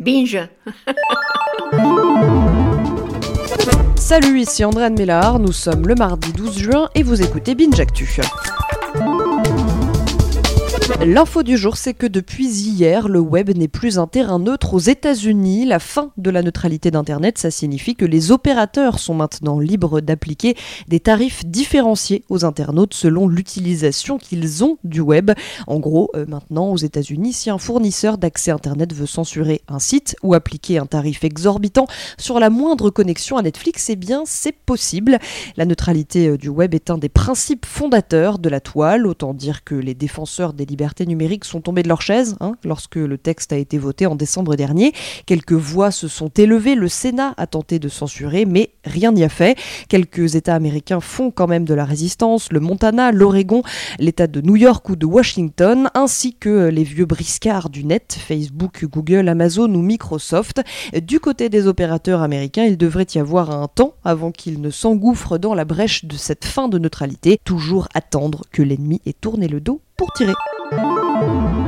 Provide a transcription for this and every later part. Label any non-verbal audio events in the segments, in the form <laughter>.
Binge. Salut, ici Andréane Mélard, nous sommes le mardi 12 juin et vous écoutez Binge Actu. L'info du jour, c'est que depuis hier, le web n'est plus un terrain neutre aux États-Unis. La fin de la neutralité d'Internet, ça signifie que les opérateurs sont maintenant libres d'appliquer des tarifs différenciés aux internautes selon l'utilisation qu'ils ont du web. En gros, euh, maintenant aux États-Unis, si un fournisseur d'accès Internet veut censurer un site ou appliquer un tarif exorbitant sur la moindre connexion à Netflix, eh bien c'est possible. La neutralité euh, du web est un des principes fondateurs de la toile, autant dire que les défenseurs des libertés numériques sont tombés de leur chaise hein, lorsque le texte a été voté en décembre dernier. Quelques voix se sont élevées, le Sénat a tenté de censurer, mais rien n'y a fait. Quelques États américains font quand même de la résistance, le Montana, l'Oregon, l'État de New York ou de Washington, ainsi que les vieux briscards du net, Facebook, Google, Amazon ou Microsoft. Du côté des opérateurs américains, il devrait y avoir un temps avant qu'ils ne s'engouffrent dans la brèche de cette fin de neutralité, toujours attendre que l'ennemi ait tourné le dos pour tirer.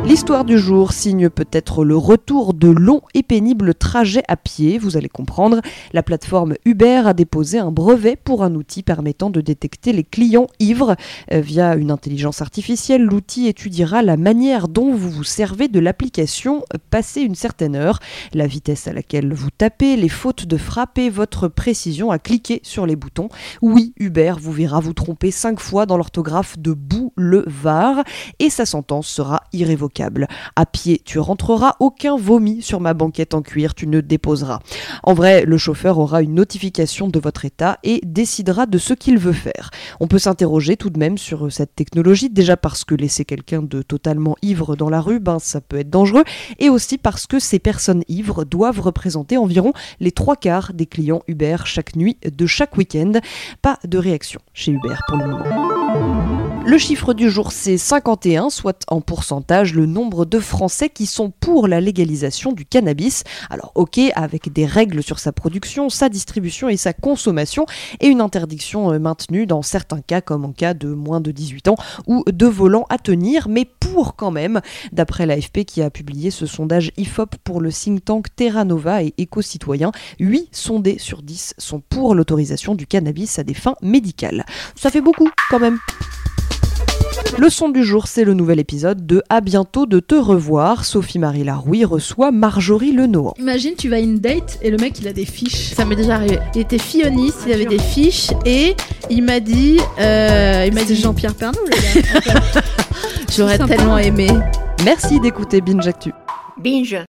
L'histoire du jour signe peut-être le retour de longs et pénibles trajets à pied, vous allez comprendre. La plateforme Uber a déposé un brevet pour un outil permettant de détecter les clients ivres. Euh, via une intelligence artificielle, l'outil étudiera la manière dont vous vous servez de l'application passé une certaine heure, la vitesse à laquelle vous tapez, les fautes de frappe et votre précision à cliquer sur les boutons. Oui, Uber vous verra vous tromper cinq fois dans l'orthographe de boulevard et sa sentence sera irrévocable. À pied, tu rentreras, aucun vomi sur ma banquette en cuir, tu ne déposeras. En vrai, le chauffeur aura une notification de votre état et décidera de ce qu'il veut faire. On peut s'interroger tout de même sur cette technologie, déjà parce que laisser quelqu'un de totalement ivre dans la rue, ben ça peut être dangereux, et aussi parce que ces personnes ivres doivent représenter environ les trois quarts des clients Uber chaque nuit de chaque week-end. Pas de réaction chez Uber pour le moment. Le chiffre du jour, c'est 51, soit en pourcentage le nombre de Français qui sont pour la légalisation du cannabis. Alors ok, avec des règles sur sa production, sa distribution et sa consommation, et une interdiction euh, maintenue dans certains cas, comme en cas de moins de 18 ans ou de volant à tenir, mais pour quand même, d'après l'AFP qui a publié ce sondage IFOP pour le think tank Terra Nova et Éco-Citoyen, 8 sondés sur 10 sont pour l'autorisation du cannabis à des fins médicales. Ça fait beaucoup quand même. Le son du jour, c'est le nouvel épisode de À bientôt de te revoir. Sophie-Marie Larouille reçoit Marjorie Lenoir. Imagine, tu vas à une date et le mec il a des fiches. Ça m'est déjà arrivé. Il était filloniste, il avait des fiches et il m'a dit. Euh, il m'a dit Jean-Pierre Pernaud, le gars. <laughs> J'aurais tellement aimé. Merci d'écouter Binge Actu. Binge.